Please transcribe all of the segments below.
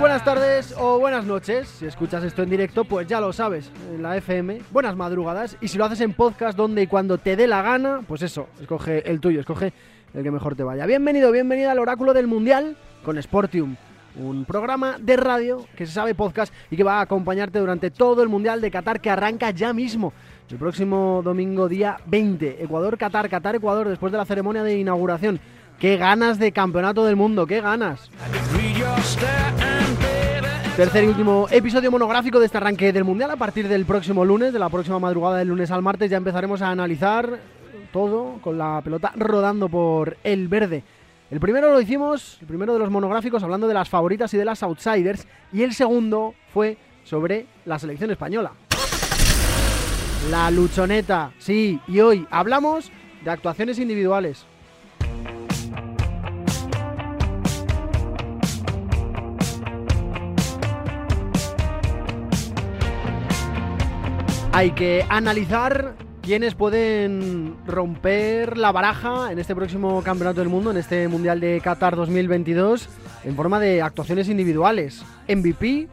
Buenas tardes o buenas noches. Si escuchas esto en directo, pues ya lo sabes, en la FM. Buenas madrugadas. Y si lo haces en podcast, donde y cuando te dé la gana, pues eso, escoge el tuyo, escoge el que mejor te vaya. Bienvenido, bienvenida al Oráculo del Mundial con Sportium. Un programa de radio que se sabe podcast y que va a acompañarte durante todo el Mundial de Qatar que arranca ya mismo. El próximo domingo día 20, Ecuador-Qatar, Qatar-Ecuador, después de la ceremonia de inauguración. ¡Qué ganas de campeonato del mundo! ¡Qué ganas! Tercer y último episodio monográfico de este arranque del Mundial. A partir del próximo lunes, de la próxima madrugada del lunes al martes, ya empezaremos a analizar todo con la pelota rodando por el verde. El primero lo hicimos, el primero de los monográficos, hablando de las favoritas y de las outsiders. Y el segundo fue sobre la selección española. La luchoneta, sí, y hoy hablamos de actuaciones individuales. Hay que analizar quiénes pueden romper la baraja en este próximo Campeonato del Mundo, en este Mundial de Qatar 2022, en forma de actuaciones individuales. MVP,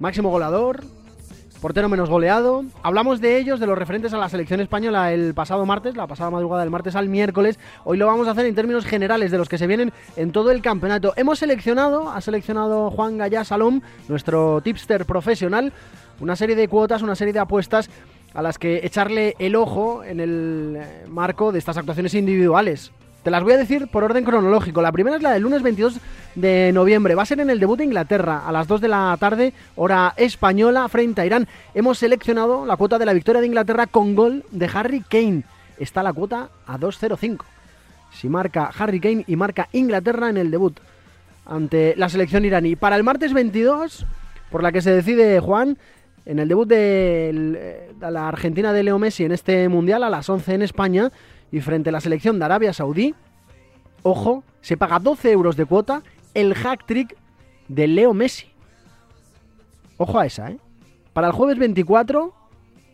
máximo goleador, portero menos goleado. Hablamos de ellos, de los referentes a la selección española el pasado martes, la pasada madrugada del martes al miércoles. Hoy lo vamos a hacer en términos generales de los que se vienen en todo el campeonato. Hemos seleccionado, ha seleccionado Juan Gallá Salom, nuestro tipster profesional, una serie de cuotas, una serie de apuestas a las que echarle el ojo en el marco de estas actuaciones individuales. Te las voy a decir por orden cronológico. La primera es la del lunes 22 de noviembre. Va a ser en el debut de Inglaterra a las 2 de la tarde, hora española, frente a Irán. Hemos seleccionado la cuota de la victoria de Inglaterra con gol de Harry Kane. Está la cuota a 2.05. Si marca Harry Kane y marca Inglaterra en el debut ante la selección iraní. Para el martes 22, por la que se decide Juan, en el debut de la Argentina de Leo Messi en este Mundial a las 11 en España y frente a la selección de Arabia Saudí, ojo, se paga 12 euros de cuota el hack trick de Leo Messi. Ojo a esa, ¿eh? Para el jueves 24,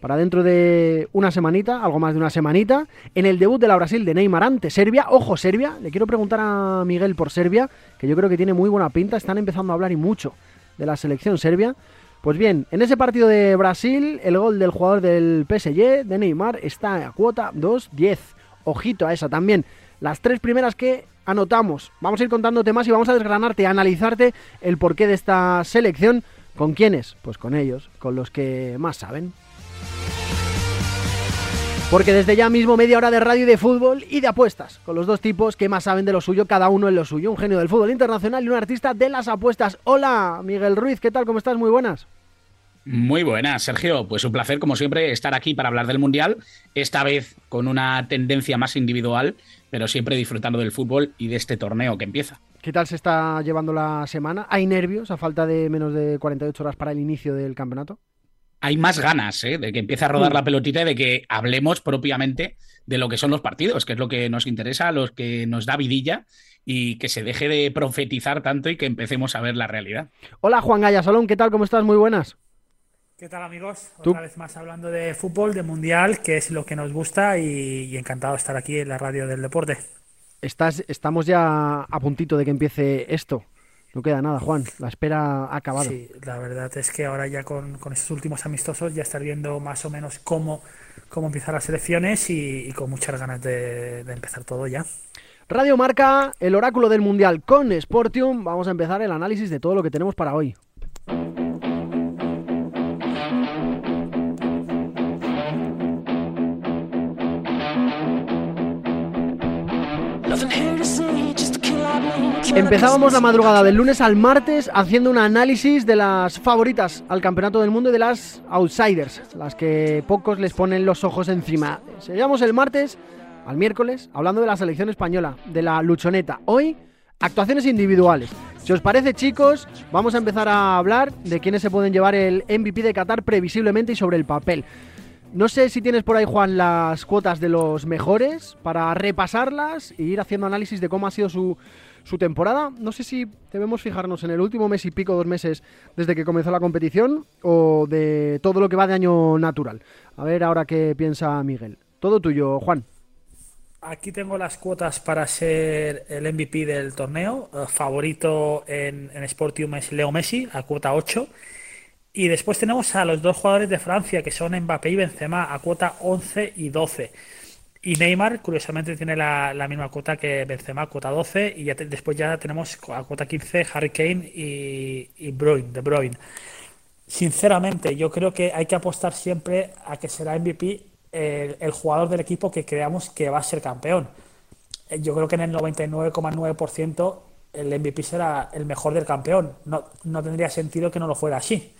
para dentro de una semanita, algo más de una semanita, en el debut de la Brasil de Neymar ante Serbia, ojo Serbia, le quiero preguntar a Miguel por Serbia, que yo creo que tiene muy buena pinta, están empezando a hablar y mucho de la selección serbia. Pues bien, en ese partido de Brasil, el gol del jugador del PSG, de Neymar, está a cuota 2-10. Ojito a esa también. Las tres primeras que anotamos. Vamos a ir contándote más y vamos a desgranarte, a analizarte el porqué de esta selección. ¿Con quiénes? Pues con ellos, con los que más saben. Porque desde ya mismo media hora de radio y de fútbol y de apuestas, con los dos tipos que más saben de lo suyo, cada uno en lo suyo. Un genio del fútbol internacional y un artista de las apuestas. Hola, Miguel Ruiz, ¿qué tal? ¿Cómo estás? Muy buenas. Muy buenas, Sergio. Pues un placer, como siempre, estar aquí para hablar del Mundial, esta vez con una tendencia más individual, pero siempre disfrutando del fútbol y de este torneo que empieza. ¿Qué tal se está llevando la semana? ¿Hay nervios a falta de menos de 48 horas para el inicio del campeonato? Hay más ganas ¿eh? de que empiece a rodar la pelotita y de que hablemos propiamente de lo que son los partidos, que es lo que nos interesa, lo que nos da vidilla y que se deje de profetizar tanto y que empecemos a ver la realidad. Hola Juan Gaya Salón, ¿qué tal? ¿Cómo estás? Muy buenas. ¿Qué tal amigos? Otra vez más hablando de fútbol, de mundial, que es lo que nos gusta y, y encantado de estar aquí en la radio del deporte. Estás, estamos ya a puntito de que empiece esto. No queda nada, Juan. La espera ha acabado. Sí, la verdad es que ahora ya con, con estos últimos amistosos ya estar viendo más o menos cómo, cómo empiezan las elecciones y, y con muchas ganas de, de, empezar todo ya. Radio Marca, el oráculo del Mundial con Sportium. Vamos a empezar el análisis de todo lo que tenemos para hoy. Empezábamos la madrugada del lunes al martes haciendo un análisis de las favoritas al Campeonato del Mundo y de las outsiders, las que pocos les ponen los ojos encima. Seguimos el martes al miércoles hablando de la selección española, de la luchoneta. Hoy, actuaciones individuales. Si os parece, chicos, vamos a empezar a hablar de quiénes se pueden llevar el MVP de Qatar previsiblemente y sobre el papel. No sé si tienes por ahí, Juan, las cuotas de los mejores para repasarlas e ir haciendo análisis de cómo ha sido su, su temporada. No sé si debemos fijarnos en el último mes y pico, dos meses desde que comenzó la competición o de todo lo que va de año natural. A ver ahora qué piensa Miguel. Todo tuyo, Juan. Aquí tengo las cuotas para ser el MVP del torneo. Eh, favorito en, en Sportium es Leo Messi, a cuota 8. Y después tenemos a los dos jugadores de Francia, que son Mbappé y Benzema, a cuota 11 y 12. Y Neymar, curiosamente, tiene la, misma cuota que Benzema, cuota 12. Y ya después ya tenemos a cuota 15 Harry Kane y, y De Bruyne. Sinceramente, yo creo que hay que apostar siempre a que será MVP el, jugador del equipo que creamos que va a ser campeón. Eh, yo creo que en el 99,9% el MVP será el mejor del campeón. No, no, tendría sentido que no lo fuera así.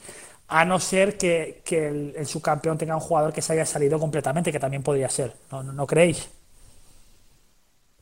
A no ser que, el, subcampeón tenga un jugador que se haya salido completamente, que también podría ser. ¿No, no, creéis?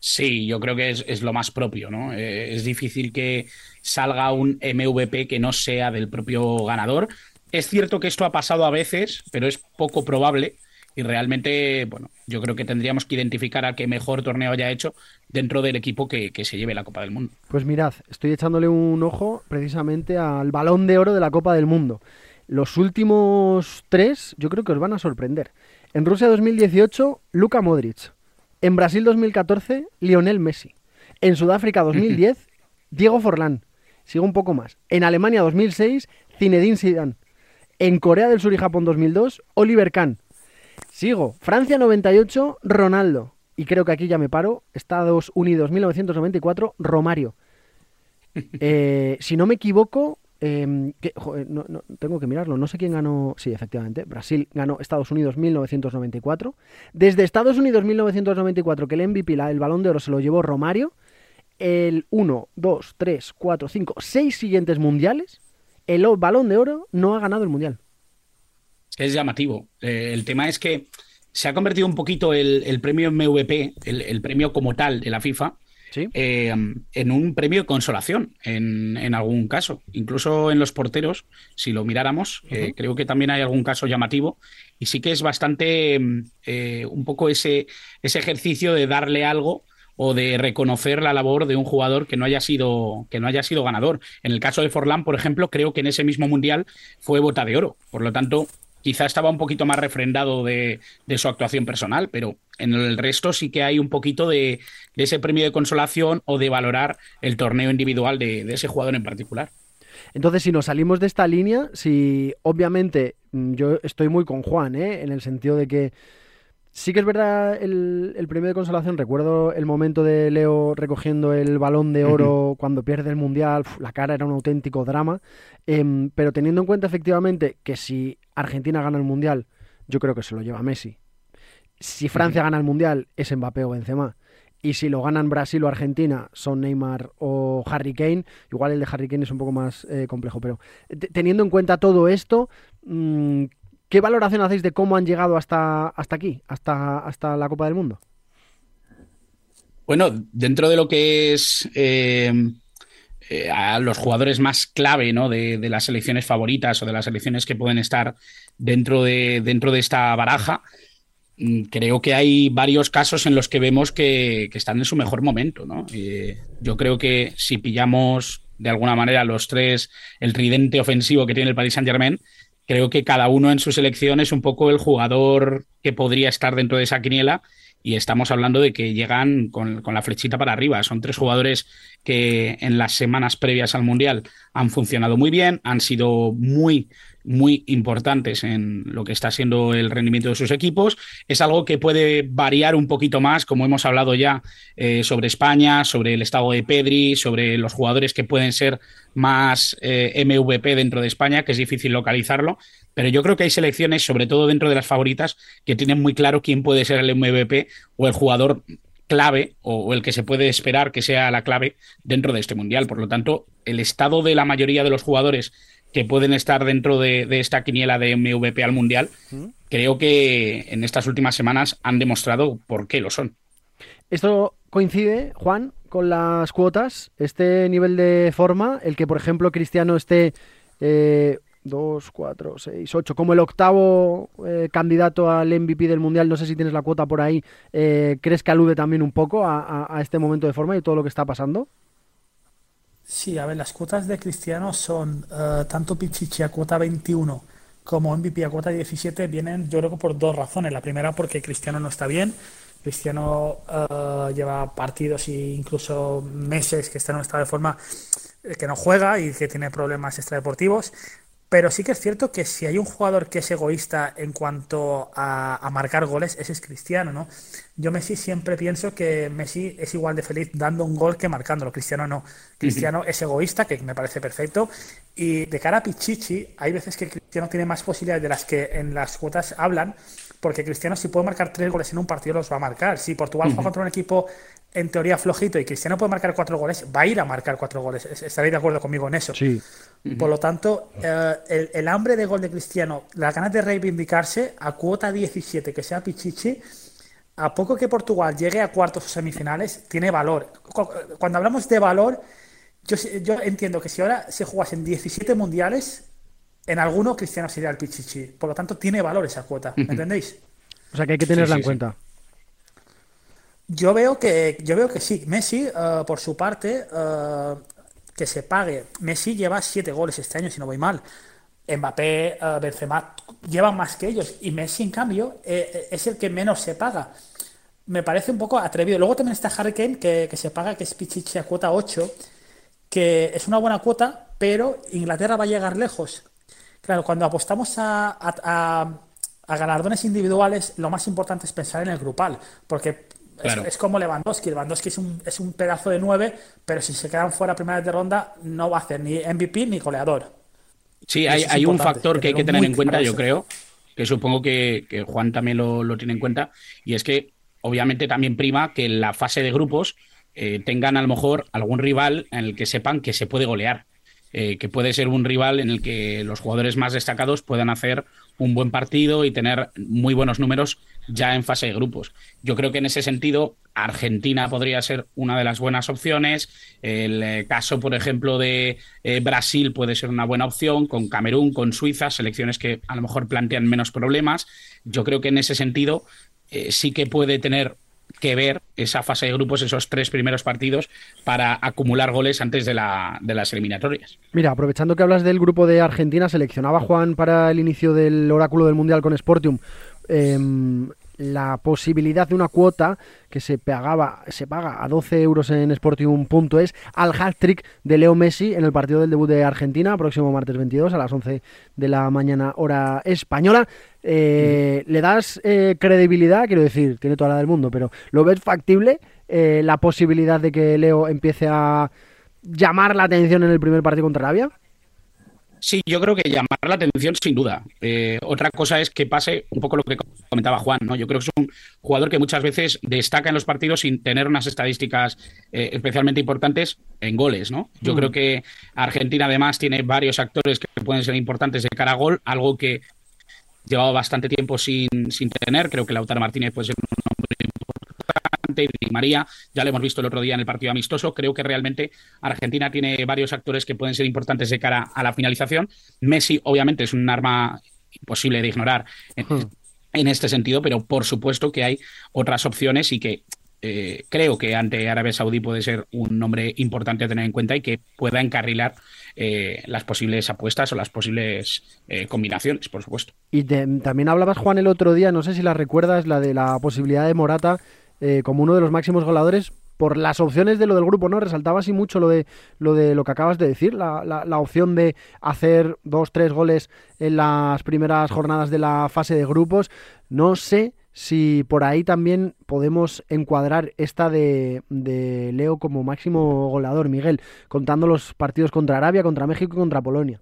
Sí, yo creo que es, lo más propio, ¿no? Eh, es difícil que salga un MVP que no sea del propio ganador. Es cierto que esto ha pasado a veces, pero es poco probable y realmente, bueno, yo creo que tendríamos que identificar a qué mejor torneo haya hecho dentro del equipo que, se lleve la Copa del Mundo. Pues mirad, estoy echándole un ojo precisamente al balón de oro de la Copa del Mundo. Los últimos tres yo creo que os van a sorprender. En Rusia 2018, Luka Modric. En Brasil 2014, Lionel Messi. En Sudáfrica 2010, Diego Forlán. Sigo un poco más. En Alemania 2006, Zinedine Zidane. En Corea del Sur y Japón 2002, Oliver Kahn. Sigo. Francia 98, Ronaldo. Y creo que aquí ya me paro. Estados Unidos 1994, Romario. Eh, si no me equivoco, em, tengo que mirarlo. No sé quién ganó. Sí, efectivamente. Brasil ganó Estados Unidos 1994. Desde Estados Unidos 1994, que el MVP, el balón de oro, se lo llevó Romario. El 1, 2, 3, 4, 5, 6 siguientes mundiales, el balón de oro no ha ganado el mundial es llamativo. Eh, el tema es que se ha convertido un poquito el, premio MVP, el, premio como tal de la FIFA, eh, en un premio de consolación en, algún caso. Incluso en los porteros, si lo miráramos, eh, creo que también hay algún caso llamativo. Y sí que es bastante un poco ese, ese ejercicio de darle algo o de reconocer la labor de un jugador que no haya sido que no haya sido ganador. En el caso de Forlán, por ejemplo, creo que en ese mismo mundial fue bota de oro. Por lo tanto, quizá estaba un poquito más refrendado de, su actuación personal, pero en el resto sí que hay un poquito de, ese premio de consolación o de valorar el torneo individual de, ese jugador en particular. Entonces, si nos salimos de esta línea, si obviamente mm, yo estoy muy con Juan, ¿eh? en el sentido de que Sí que es verdad el, premio de consolación. Recuerdo el momento de Leo recogiendo el balón de oro cuando pierde el mundial. la cara era un auténtico drama. Em, pero teniendo en cuenta efectivamente que si Argentina gana el mundial, yo creo que se lo lleva Messi. Si Francia gana el mundial, es Mbappé o Benzema. Y si lo ganan Brasil o Argentina, son Neymar o Harry Kane. Igual el de Harry Kane es un poco más eh, complejo. Pero teniendo en cuenta todo esto, mm, ¿Qué valoración hacéis de cómo han llegado hasta, hasta aquí, hasta, hasta la Copa del Mundo? Bueno, dentro de lo que es eh, eh, a los jugadores más clave ¿no? de, las selecciones favoritas o de las selecciones que pueden estar dentro de, dentro de esta baraja, mm, creo que hay varios casos en los que vemos que, están en su mejor momento. ¿no? Eh, yo creo que si pillamos de alguna manera los tres, el tridente ofensivo que tiene el Paris Saint Germain, creo que cada uno en su selección es un poco el jugador que podría estar dentro de esa quiniela y estamos hablando de que llegan con, la flechita para arriba. Son tres jugadores que en las semanas previas al Mundial han funcionado muy bien, han sido muy muy importantes en lo que está siendo el rendimiento de sus equipos. Es algo que puede variar un poquito más, como hemos hablado ya eh, sobre España, sobre el estado de Pedri, sobre los jugadores que pueden ser más eh, MVP dentro de España, que es difícil localizarlo. Pero yo creo que hay selecciones, sobre todo dentro de las favoritas, que tienen muy claro quién puede ser el MVP o el jugador clave o, el que se puede esperar que sea la clave dentro de este mundial. Por lo tanto, el estado de la mayoría de los jugadores que pueden estar dentro de, esta quiniela de MVP al Mundial, creo que en estas últimas semanas han demostrado por qué lo son. Esto coincide, Juan, con las cuotas, este nivel de forma, el que, por ejemplo, Cristiano esté eh, 2, 4, 6, 8, como el octavo eh, candidato al MVP del Mundial, no sé si tienes la cuota por ahí, eh, ¿crees que alude también un poco a, a este momento de forma y todo lo que está pasando? Sí, a ver, las cuotas de Cristiano son uh, tanto Pichichi a cuota 21 como MVP a cuota 17 vienen yo creo que por dos razones. La primera porque Cristiano no está bien Cristiano eh, lleva partidos e incluso meses que está en un estado de forma eh, que no juega y que tiene problemas extradeportivos. Pero sí que es cierto que si hay un jugador que es egoísta en cuanto a, marcar goles, ese es Cristiano, ¿no? Yo Messi siempre pienso que Messi es igual de feliz dando un gol que marcándolo. Cristiano no. Cristiano es egoísta, que me parece perfecto. Y de cara a Pichichi, hay veces que Cristiano tiene más posibilidades de las que en las cuotas hablan, porque Cristiano si puede marcar tres goles en un partido los va a marcar. Si Portugal juega contra un equipo en teoría flojito y Cristiano puede marcar cuatro goles, va a ir a marcar cuatro goles. Estaréis de acuerdo conmigo en eso. Sí. Por lo tanto, eh, el, hambre de gol de Cristiano, las ganas de reivindicarse a cuota 17, que sea Pichichi, a poco que Portugal llegue a cuartos o semifinales, tiene valor. Cuando hablamos de valor, yo, yo entiendo que si ahora se en 17 mundiales, en alguno Cristiano sería el Pichichi. Por lo tanto, tiene valor esa cuota. ¿Me entendéis? O sea que hay que tenerla en cuenta. Yo veo que, yo veo que sí. Messi, eh, por su parte, eh, que se pague. Messi lleva siete goles este año, si no voy mal. Mbappé, uh, Benzema llevan más que ellos. Y Messi, en cambio, es el que menos se paga. Me parece un poco atrevido. Luego también está Harry Kane, que, se paga, que es Pichichi a cuota 8, que es una buena cuota, pero Inglaterra va a llegar lejos. Claro, cuando apostamos a, a galardones individuales, lo más importante es pensar en el grupal, porque es, como Lewandowski. Lewandowski es un, es un pedazo de nueve, pero si se quedan fuera primera de ronda, no va a hacer ni MVP ni goleador. Sí, hay, un factor que hay que tener en cuenta, yo creo, que supongo que, Juan también lo, tiene en cuenta, y es que obviamente también prima que en la fase de grupos eh, tengan a lo mejor algún rival en el que sepan que se puede golear. Eh, que puede ser un rival en el que los jugadores más destacados puedan hacer un buen partido y tener muy buenos números ya en fase de grupos. Yo creo que en ese sentido Argentina podría ser una de las buenas opciones. El eh, caso, por ejemplo, de eh, Brasil puede ser una buena opción, con Camerún, con Suiza, selecciones que a lo mejor plantean menos problemas. Yo creo que en ese sentido sí que puede tener que ver esa fase de grupos, esos tres primeros partidos, para acumular goles antes de, la, de las eliminatorias. Mira, aprovechando que hablas del grupo de Argentina, seleccionaba Juan para el inicio del oráculo del Mundial con Sportium. Em, la posibilidad de una cuota que se pagaba se paga a 12 euros en Sportium.es al hat-trick de Leo Messi en el partido del debut de Argentina, próximo martes 22 a las 11 de la mañana hora española. Eh, ¿Le das eh, credibilidad? Quiero decir, tiene toda la del mundo, pero ¿lo ves factible eh, la posibilidad de que Leo empiece a llamar la atención en el primer partido contra Arabia? Sí, yo creo que llamar la atención sin duda. Eh, otra cosa es que pase un poco lo que comentaba Juan, ¿no? Yo creo que es un jugador que muchas veces destaca en los partidos sin tener unas estadísticas eh, especialmente importantes en goles, ¿no? Yo creo mm. que Argentina además tiene varios actores que pueden ser importantes de cara a gol, algo que llevaba bastante tiempo sin, sin tener. Creo que Lautaro Martínez puede ser un hombre Di María, ya lo hemos visto el otro día en el partido amistoso. Creo que realmente Argentina tiene varios actores que pueden ser importantes de cara a la finalización. Messi, obviamente, es un arma imposible de ignorar en, hmm. este sentido, pero por supuesto que hay otras opciones y que eh, creo que ante Arabia Saudí puede ser un nombre importante a tener en cuenta y que pueda encarrilar eh, las posibles apuestas o las posibles eh, combinaciones, por supuesto. Y también hablabas, Juan, el otro día, no sé si la recuerdas, la de la posibilidad de Morata eh, como uno de los máximos goleadores por las opciones de lo del grupo, ¿no? Resaltaba así mucho lo de lo de lo que acabas de decir, la, la, opción de hacer dos, tres goles en las primeras jornadas de la fase de grupos. No sé si por ahí también podemos encuadrar esta de, de Leo como máximo goleador, Miguel, contando los partidos contra Arabia, contra México y contra Polonia.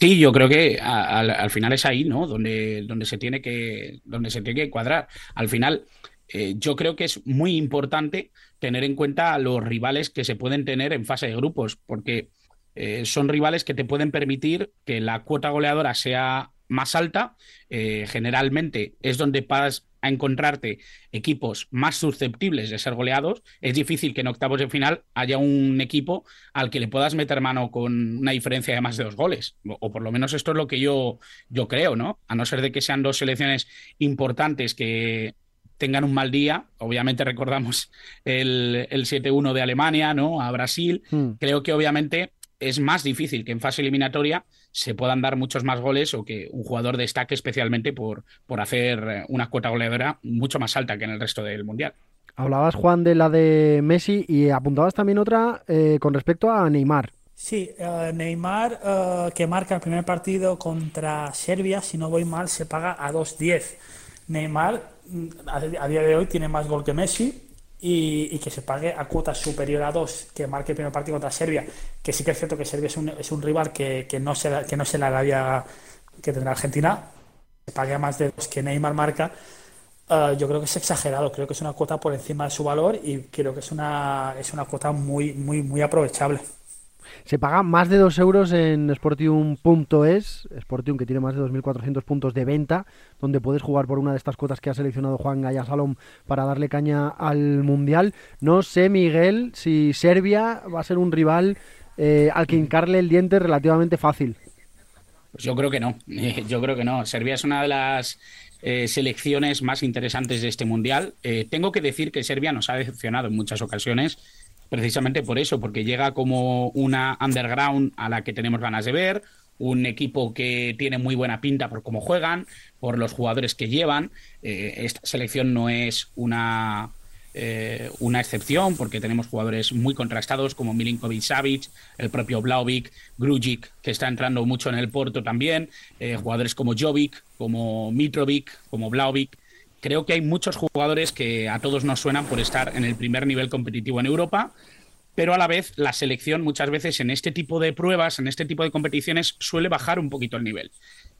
Sí, yo creo que al, final es ahí, ¿no? Donde, donde, se tiene que, donde se tiene que cuadrar. Al final, eh, yo creo que es muy importante tener en cuenta los rivales que se pueden tener en fase de grupos, porque eh, son rivales que te pueden permitir que la cuota goleadora sea más alta. Eh, generalmente es donde vas a encontrarte equipos más susceptibles de ser goleados. Es difícil que en octavos de final haya un equipo al que le puedas meter mano con una diferencia de más de dos goles. O, por lo menos esto es lo que yo, yo creo, ¿no? A no ser de que sean dos selecciones importantes que tengan un mal día. Obviamente recordamos el, el 7-1 de Alemania, ¿no? A Brasil. Hmm. Creo que obviamente es más difícil que en fase eliminatoria se puedan dar muchos más goles o que un jugador destaque especialmente por, por hacer una cuota goleadora mucho más alta que en el resto del Mundial. Hablabas, Juan, de la de Messi y apuntabas también otra eh, con respecto a Neymar. Sí, uh, Neymar, uh, que marca el primer partido contra Serbia, si no voy mal, se paga a 2.10. Neymar, mm, a, a, día de hoy, tiene más gol que Messi y, y, que se pague a cuota superior a 2, que marque el primer partido contra Serbia, que sí que es cierto que Serbia es un, es un rival que, que, no se, que no se la daría que tendrá Argentina, se pague a más de 2 que Neymar marca. Uh, yo creo que es exagerado, creo que es una cuota por encima de su valor y creo que es una, es una cuota muy, muy, muy aprovechable. Se paga más de 2 euros en Sportium.es, Sportium que tiene más de 2.400 puntos de venta, donde puedes jugar por una de estas cuotas que ha seleccionado Juan Gaya Salom para darle caña al Mundial. No sé, Miguel, si Serbia va a ser un rival eh, al que hincarle el diente relativamente fácil. Pues yo creo que no, yo creo que no. Serbia es una de las eh, selecciones más interesantes de este Mundial. Eh, tengo que decir que Serbia nos ha decepcionado en muchas ocasiones precisamente por eso, porque llega como una underground a la que tenemos ganas de ver, un equipo que tiene muy buena pinta por cómo juegan, por los jugadores que llevan. Eh, esta selección no es una, eh, una excepción, porque tenemos jugadores muy contrastados como Milinkovic Savic, el propio Blaovic, Grujic, que está entrando mucho en el Porto también, eh, jugadores como Jovic, como Mitrovic, como Blaovic creo que hay muchos jugadores que a todos nos suenan por estar en el primer nivel competitivo en Europa, pero a la vez la selección muchas veces en este tipo de pruebas, en este tipo de competiciones, suele bajar un poquito el nivel.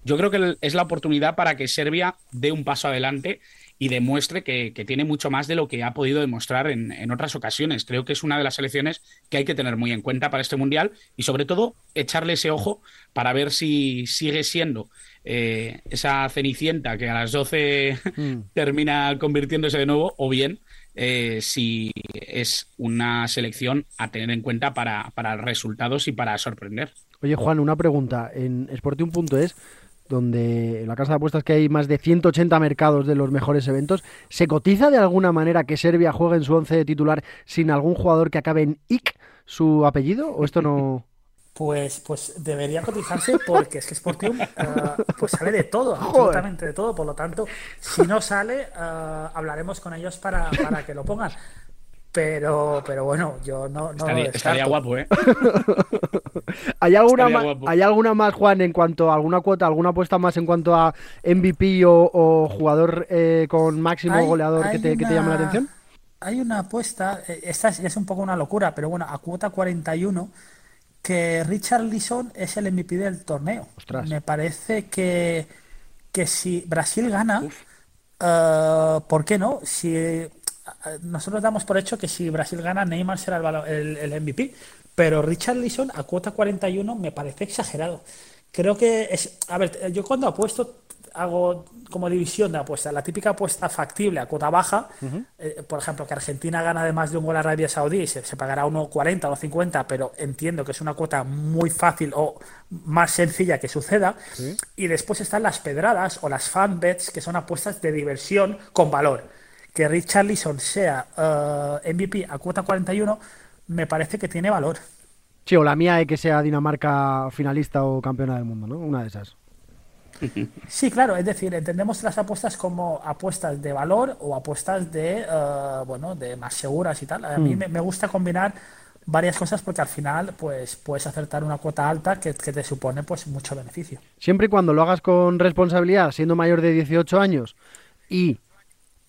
Yo creo que es la oportunidad para que Serbia dé un paso adelante y demuestre que, tiene mucho más de lo que ha podido demostrar en, en, otras ocasiones. Creo que es una de las selecciones que hay que tener muy en cuenta para este Mundial y sobre todo echarle ese ojo para ver si sigue siendo eh, esa cenicienta que a las 12 mm. termina convirtiéndose de nuevo o bien eh, si es una selección a tener en cuenta para, para resultados y para sorprender. Oye Juan, una pregunta. En Sportium.es donde en la casa de apuestas que hay más de 180 mercados de los mejores eventos, ¿se cotiza de alguna manera que Serbia juegue en su once de titular sin algún jugador que acabe en IC su apellido? ¿O esto no...? Pues, pues debería cotizarse porque es que Sportium uh, pues sale de todo, absolutamente de todo. Por lo tanto, si no sale, uh, hablaremos con ellos para, para que lo pongan. Pero, pero bueno, yo no. no estaría, estaría, guapo, ¿eh? ¿Hay alguna, más, ¿Hay alguna más, Juan, en cuanto a alguna cuota, alguna apuesta más en cuanto a MVP o, o jugador eh, con máximo hay, goleador hay que, te, una, que te llame la atención? Hay una apuesta, esta es, es, un poco una locura, pero bueno, a cuota 41, que Richard Lisson es el MVP del torneo. Ostras. Me parece que, que si Brasil gana, uh, ¿por qué no? Si nosotros damos por hecho que si Brasil gana, Neymar será el, el, el MVP. Pero Richard Leeson a cuota 41 me parece exagerado. Creo que es. A ver, yo cuando apuesto hago como división de apuestas. La típica apuesta factible a cuota baja, uh -huh. eh, por ejemplo, que Argentina gana de más de un gol a Arabia Saudí, se, se pagará 1,40 o 1,50, pero entiendo que es una cuota muy fácil o más sencilla que suceda. Sí. Y después están las pedradas o las fan bets, que son apuestas de diversión con valor. Que Richard Leeson sea uh, MVP a cuota 41 me parece que tiene valor. Sí, o la mía es que sea Dinamarca finalista o campeona del mundo, ¿no? Una de esas. Sí, claro, es decir, entendemos las apuestas como apuestas de valor o apuestas de, uh, bueno, de más seguras y tal. A mm. mí me, me, gusta combinar varias cosas porque al final pues puedes acertar una cuota alta que, que, te supone pues mucho beneficio. Siempre y cuando lo hagas con responsabilidad, siendo mayor de 18 años y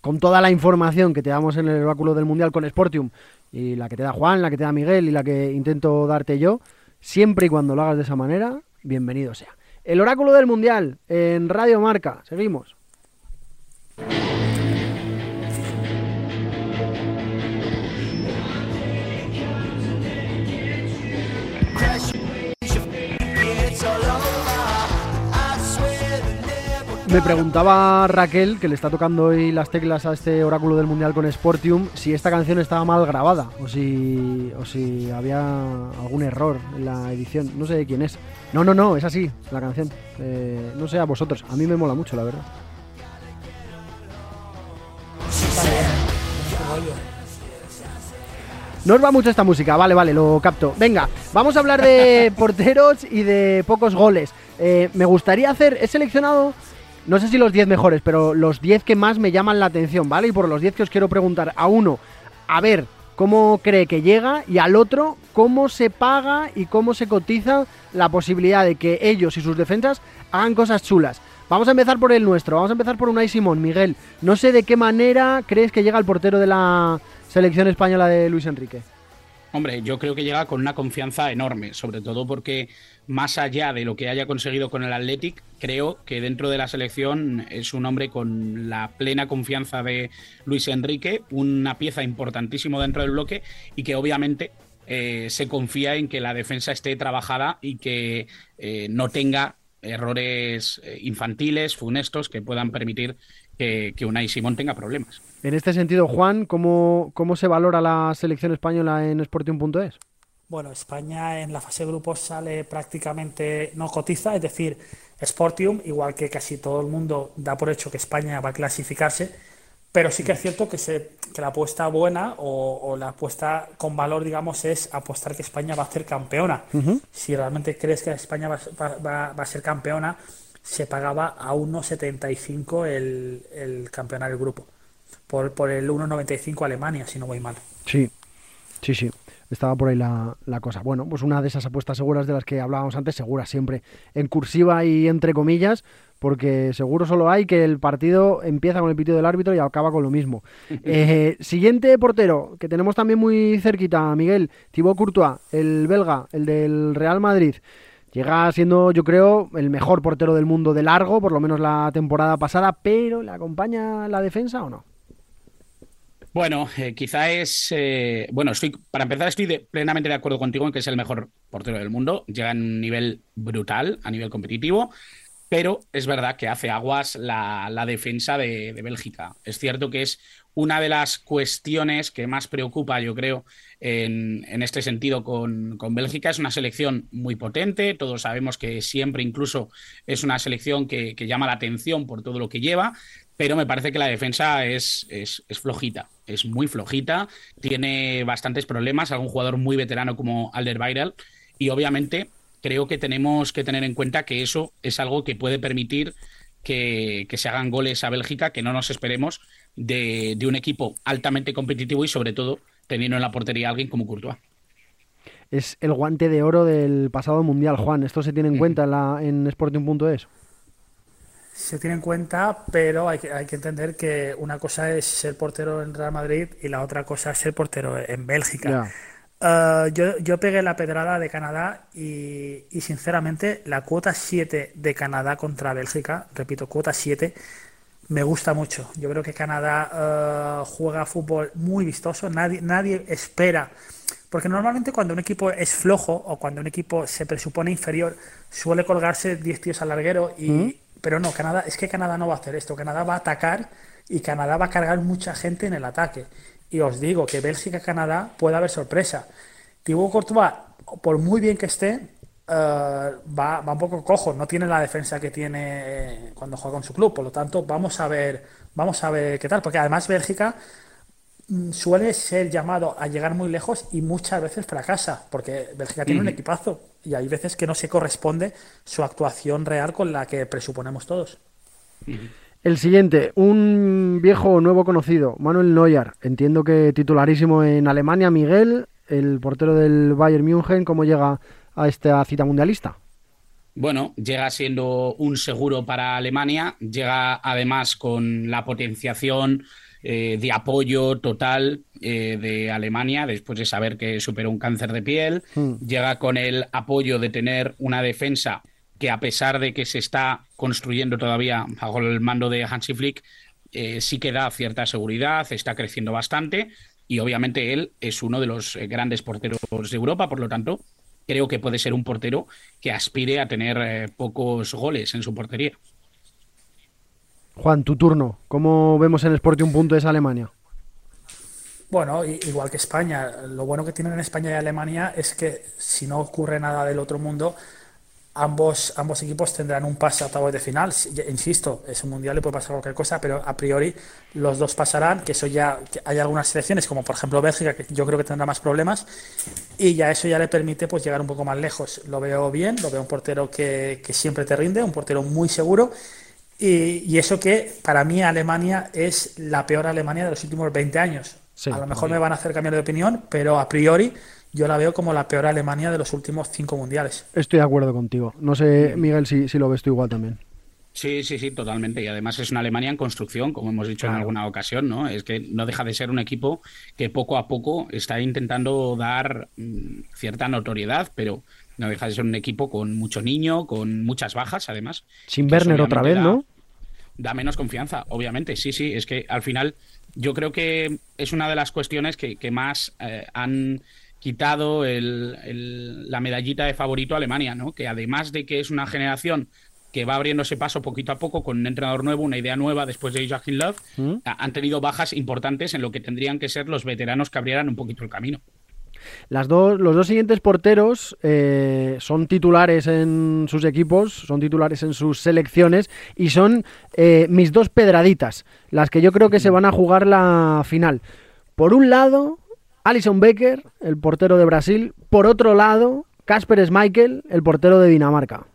con toda la información que te damos en el oráculo del Mundial con Sportium y la que te da Juan, la que te da Miguel y la que intento darte yo, siempre y cuando lo hagas de esa manera, bienvenido sea. El oráculo del Mundial en Radio Marca. Seguimos. Me preguntaba Raquel, que le está tocando hoy las teclas a este oráculo del Mundial con Sportium, si esta canción estaba mal grabada o si, o si había algún error en la edición. No sé de quién es. No, no, no, es así la canción. Eh, no sé a vosotros, a mí me mola mucho, la verdad. No os va mucho esta música, vale, vale, lo capto. Venga, vamos a hablar de porteros y de pocos goles. Eh, me gustaría hacer, he seleccionado, no sé si los 10 mejores, pero los 10 que más me llaman la atención, ¿vale? Y por los 10 que os quiero preguntar, a uno, a ver, cómo cree que llega y al otro cómo se paga y cómo se cotiza la posibilidad de que ellos y sus defensas hagan cosas chulas. Vamos a empezar por el nuestro, vamos a empezar por Unai Simón. Miguel, no sé de qué manera crees que llega el portero de la selección española de Luis Enrique. Hombre, yo creo que llega con una confianza enorme, sobre todo porque más allá de lo que haya conseguido con el Athletic, creo que dentro de la selección es un hombre con la plena confianza de Luis Enrique, una pieza importantísima dentro del bloque y que obviamente eh, se confía en que la defensa esté trabajada y que eh, no tenga errores eh, infantiles, funestos, que puedan permitir que, que Unai Simón tenga problemas. En este sentido, Juan, ¿cómo, cómo se valora la selección española en Sporting.es? Bueno, España en la fase de grupos sale prácticamente no cotiza, es decir, Sportium, igual que casi todo el mundo da por hecho que España va a clasificarse, pero sí que es cierto que, se, que la apuesta buena o, la apuesta con valor, digamos, es apostar que España va a ser campeona. Si realmente crees que España va, va, va, a ser campeona, se pagaba a 1,75 el, el campeonato del grupo. Por, por el 1,95 Alemania, si no voy mal. Sí, sí, sí estaba por ahí la, la, cosa. Bueno, pues una de esas apuestas seguras de las que hablábamos antes, seguras siempre, en cursiva y entre comillas, porque seguro solo hay que el partido empieza con el pitido del árbitro y acaba con lo mismo. Eh, siguiente portero, que tenemos también muy cerquita, Miguel, Thibaut Courtois, el belga, el del Real Madrid. Llega siendo, yo creo, el mejor portero del mundo de largo, por lo menos la temporada pasada, pero ¿le acompaña la defensa o no? Bueno, eh, quizá es. Eh, bueno, estoy, para empezar, estoy plenamente de acuerdo contigo en que es el mejor portero del mundo. Llega en un nivel brutal, a nivel competitivo, pero es verdad que hace aguas la, defensa de, Bélgica. Es cierto que es una de las cuestiones que más preocupa, yo creo, en, este sentido con, Bélgica. Es una selección muy potente, todos sabemos que siempre incluso es una selección que, llama la atención por todo lo que lleva, pero me parece que la defensa es, flojita, es muy flojita, tiene bastantes problemas, algún jugador muy veterano como Alderweireld, y obviamente creo que tenemos que tener en cuenta que eso es algo que puede permitir que, se hagan goles a Bélgica, que no nos esperemos de, un equipo altamente competitivo y sobre todo teniendo en la portería a alguien como Courtois es el guante de oro del pasado mundial, Juan. ¿Esto se tiene en cuenta en, la, en Sporting.es? Se tiene en cuenta, pero hay que, hay que entender que una cosa es ser portero en Real Madrid y la otra cosa es ser portero en Bélgica. Uh, yo, yo, pegué la pedrada de Canadá y, y, sinceramente la cuota 7 de Canadá contra Bélgica, repito, cuota 7, me gusta mucho. Yo creo que Canadá uh, juega fútbol muy vistoso, nadie, nadie espera. Porque normalmente cuando un equipo es flojo o cuando un equipo se presupone inferior, suele colgarse 10 tíos al larguero y, ¿Mm? Pero no, Canadá, es que Canadá no va a hacer esto. Canadá va a atacar y Canadá va a cargar mucha gente en el ataque. Y os digo que Bélgica-Canadá puede haber sorpresa. Thibaut Courtois, por muy bien que esté, eh, va, va, un poco cojo, no tiene la defensa que tiene cuando juega con su club. Por lo tanto, vamos a ver, vamos a ver qué tal. Porque además Bélgica mm, suele ser llamado a llegar muy lejos y muchas veces fracasa, porque Bélgica tiene un equipazo y hay veces que no se corresponde su actuación real con la que presuponemos todos. El siguiente, un viejo o nuevo conocido, Manuel Neuer. Entiendo que titularísimo en Alemania, Miguel, el portero del Bayern München, ¿cómo llega a esta cita mundialista? Bueno, llega siendo un seguro para Alemania, llega además con la potenciación eh, de apoyo total eh, de Alemania después de saber que superó un cáncer de piel. Hmm. Llega con el apoyo de tener una defensa que a pesar de que se está construyendo todavía bajo el mando de Hansi Flick, eh, sí que da cierta seguridad, está creciendo bastante y obviamente él es uno de los grandes porteros de Europa, por lo tanto, creo que puede ser un portero que aspire a tener pocos goles en su portería. Juan, tu turno. ¿Cómo vemos en Sporting punto es Alemania? Bueno, igual que España. Lo bueno que tienen en España y Alemania es que si no ocurre nada del otro mundo, ambos, ambos equipos tendrán un pase a octavos de final. Insisto, es un mundial y puede pasar cualquier cosa, pero a priori los dos pasarán, que eso ya hay algunas selecciones, como por ejemplo Bélgica, que yo creo que tendrá más problemas, y ya eso ya le permite pues llegar un poco más lejos. Lo veo bien, lo veo un portero que, que siempre te rinde, un portero muy seguro. Y, y, eso que para mí Alemania es la peor Alemania de los últimos 20 años. a lo mejor me van a hacer cambiar de opinión, pero a priori yo la veo como la peor Alemania de los últimos cinco mundiales. Estoy de acuerdo contigo. No sé, Miguel, si, si lo ves tú igual también. Sí, sí, sí, totalmente. Y además es una Alemania en construcción, como hemos dicho en alguna ocasión, ¿no? Es que no deja de ser un equipo que poco a poco está intentando dar mm, cierta notoriedad, pero no deja de ser un equipo con mucho niño, con muchas bajas, además. Sin Werner otra vez, ¿no? Da menos confianza, obviamente. Sí, sí, es que al final yo creo que es una de las cuestiones que, más eh, han quitado la medallita de favorito a Alemania, ¿no? Que además de que es una generación que va abriéndose paso poquito a poco con un entrenador nuevo, una idea nueva después de Joachim Love, mm. han tenido bajas importantes en lo que tendrían que ser los veteranos que abrieran un poquito el camino. Las dos, los dos siguientes porteros eh, son titulares en sus equipos, son titulares en sus selecciones y son eh, mis dos pedraditas, las que yo creo que se van a jugar la final. Por un lado, Alison Becker, el portero de Brasil. Por otro lado, Casper Schmeichel, el portero de Dinamarca.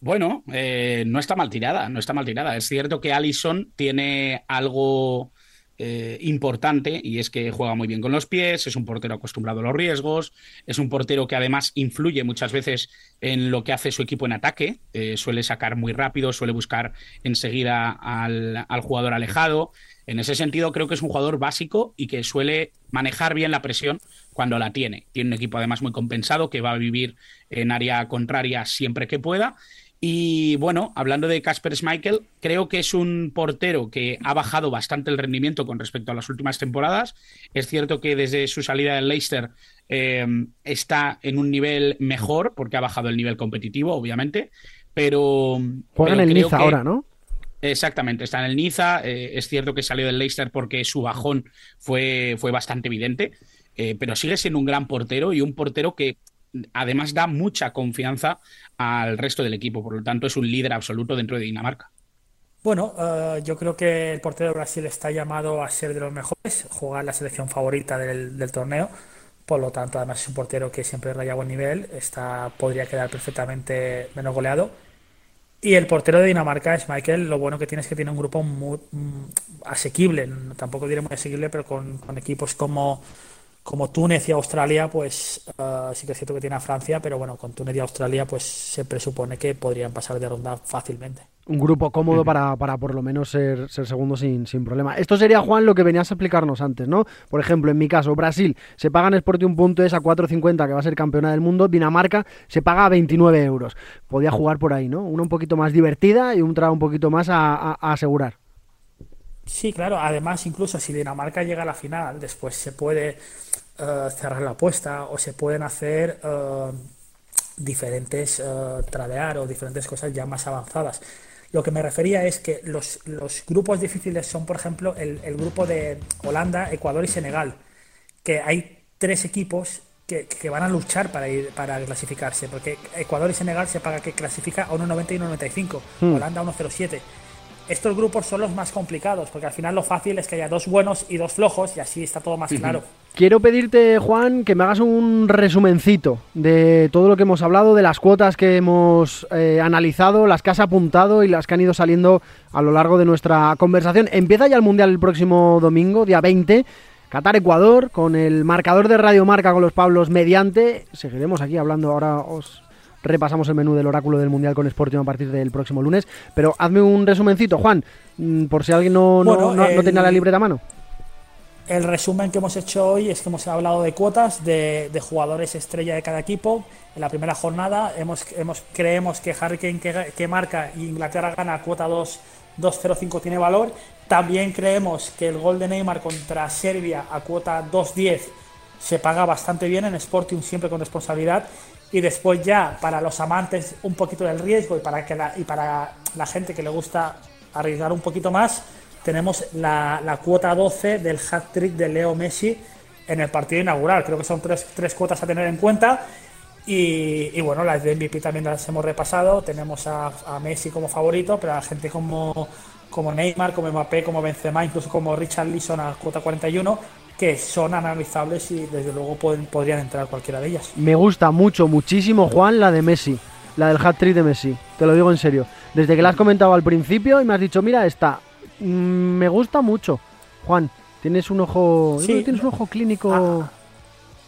Bueno, eh, no está mal tirada, no está mal tirada. Es cierto que Alison tiene algo eh, importante y es que juega muy bien con los pies, es un portero acostumbrado a los riesgos, es un portero que además influye muchas veces en lo que hace su equipo en ataque, eh, suele sacar muy rápido, suele buscar enseguida al, al jugador alejado. En ese sentido, creo que es un jugador básico y que suele manejar bien la presión cuando la tiene. Tiene un equipo además muy compensado que va a vivir en área contraria siempre que pueda. Y bueno, hablando de Casper Schmeichel, creo que es un portero que ha bajado bastante el rendimiento con respecto a las últimas temporadas. Es cierto que desde su salida del Leicester eh, está en un nivel mejor, porque ha bajado el nivel competitivo, obviamente. Pero. Juega en el Niza ahora, ¿no? Exactamente, está en el Niza. Eh, es cierto que salió del Leicester porque su bajón fue, fue bastante evidente, eh, pero sigue siendo un gran portero y un portero que además da mucha confianza al resto del equipo. Por lo tanto, es un líder absoluto dentro de Dinamarca. Bueno, eh, yo creo que el portero de Brasil está llamado a ser de los mejores, jugar la selección favorita del, torneo. Por lo tanto, además es un portero que siempre raya buen nivel, está, podría quedar perfectamente menos goleado y el portero de Dinamarca es Michael. Lo bueno que tiene es que tiene un grupo muy mm, asequible, tampoco diré muy asequible, pero con, equipos como, como Túnez y Australia, pues uh, sí que es cierto que tiene a Francia, pero bueno, con Túnez y Australia, pues se presupone que podrían pasar de ronda fácilmente un grupo cómodo para, para, por lo menos ser, ser segundo sin, sin, problema. Esto sería, Juan, lo que venías a explicarnos antes, ¿no? Por ejemplo, en mi caso, Brasil se paga en Sporting un punto es a 4.50, que va a ser campeona del mundo. Dinamarca se paga a 29 euros. Podía jugar por ahí, ¿no? Una un poquito más divertida y un trago un poquito más a, asegurar. Sí, claro. Además, incluso si Dinamarca llega a la final, después se puede eh, cerrar la apuesta o se pueden hacer... Eh, diferentes uh, tradear o diferentes cosas ya más avanzadas. Lo que me refería es que los, los grupos difíciles son, por ejemplo, el, el, grupo de Holanda, Ecuador y Senegal, que hay tres equipos que, que, van a luchar para ir para clasificarse, porque Ecuador y Senegal se paga que clasifica a 1.90 y 1.95, hmm. Holanda a 1.07 estos grupos son los más complicados, porque al final lo fácil es que haya dos buenos y dos flojos y así está todo más claro. Quiero pedirte, Juan, que me hagas un resumencito de todo lo que hemos hablado, de las cuotas que hemos eh, analizado, las que has apuntado y las que han ido saliendo a lo largo de nuestra conversación. Empieza ya el Mundial el próximo domingo, día 20. Qatar-Ecuador, con el marcador de Radio Marca con los Pablos mediante. Seguiremos aquí hablando, ahora os repasamos el menú del oráculo del Mundial con Sporting a partir del próximo lunes. Pero hazme un resumencito, Juan, mm, por si alguien no, no, no, tenga la libreta a mano. El resumen que hemos hecho hoy es que hemos hablado de cuotas de, jugadores estrella de cada equipo. En la primera jornada hemos, hemos creemos que Harry Kane que, marca y Inglaterra gana cuota 2, 2.05 tiene valor. También creemos que el gol de Neymar contra Serbia a cuota 2.10 se paga bastante bien en Sporting siempre con responsabilidad y después ya para los amantes un poquito del riesgo y para, que la, y para la gente que le gusta arriesgar un poquito más, tenemos la, cuota 12 del hat-trick de Leo Messi en el partido inaugural. Creo que son tres, tres, cuotas a tener en cuenta. Y, bueno, las de MVP también las hemos repasado. Tenemos a, Messi como favorito, pero a gente como, como Neymar, como Mbappé, como Benzema, incluso como Richard Leeson a cuota 41, que son analizables y desde luego pueden, podrían entrar cualquiera de ellas. Me gusta mucho, muchísimo, Juan, la de Messi, la del hat-trick de Messi. Te lo digo en serio. Desde que la has comentado al principio y me has dicho, mira, esta, mm, me gusta mucho. Juan, tienes un ojo, tienes un ojo clínico. Ah,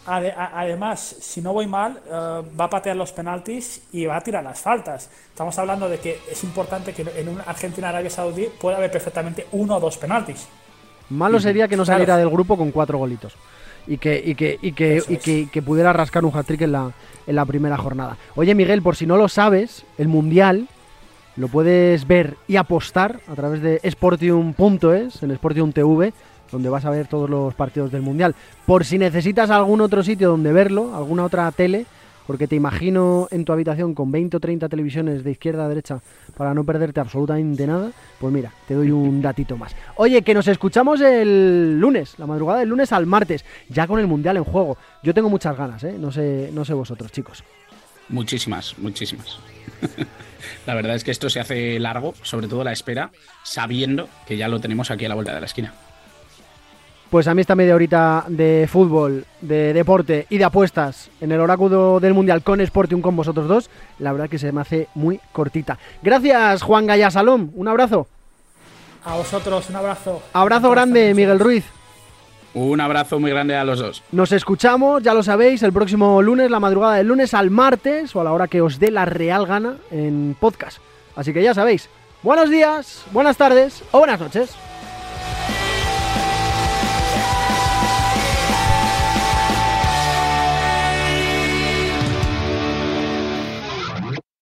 Además, si no voy mal, eh, va a patear los penaltis y va a tirar las faltas. Estamos hablando de que es importante que en un Argentina-Arabia Saudí pueda haber perfectamente uno o dos penaltis. Malo sería que no saliera del grupo con cuatro golitos y que, y que, y que, que, pudiera rascar un hat-trick en la, en la primera jornada. Oye, Miguel, por si no lo sabes, el Mundial lo puedes ver y apostar a través de sportium.es, en Sportium TV, donde vas a ver todos los partidos del Mundial. Por si necesitas algún otro sitio donde verlo, alguna otra tele, porque te imagino en tu habitación con 20 o 30 televisiones de izquierda a derecha para no perderte absolutamente nada, pues mira, te doy un datito más. Oye, que nos escuchamos el lunes, la madrugada del lunes al martes, ya con el Mundial en juego. Yo tengo muchas ganas, ¿eh? No sé, no sé vosotros, chicos. Muchísimas, muchísimas. la verdad es que esto se hace largo, sobre todo la espera, sabiendo que ya lo tenemos aquí a la vuelta de la esquina. Pues a mí esta media horita de fútbol, de deporte y de apuestas en el oráculo del Mundial con Sportium con vosotros dos, la verdad que se me hace muy cortita. Gracias Juan Gaya Salom, un abrazo. A vosotros, un abrazo. Abrazo grande, Miguel Ruiz. Un abrazo muy grande a los dos. Nos escuchamos, ya lo sabéis, el próximo lunes, la madrugada del lunes al martes o a la hora que os dé la real gana en podcast. Así que ya sabéis, buenos días, buenas tardes o buenas noches.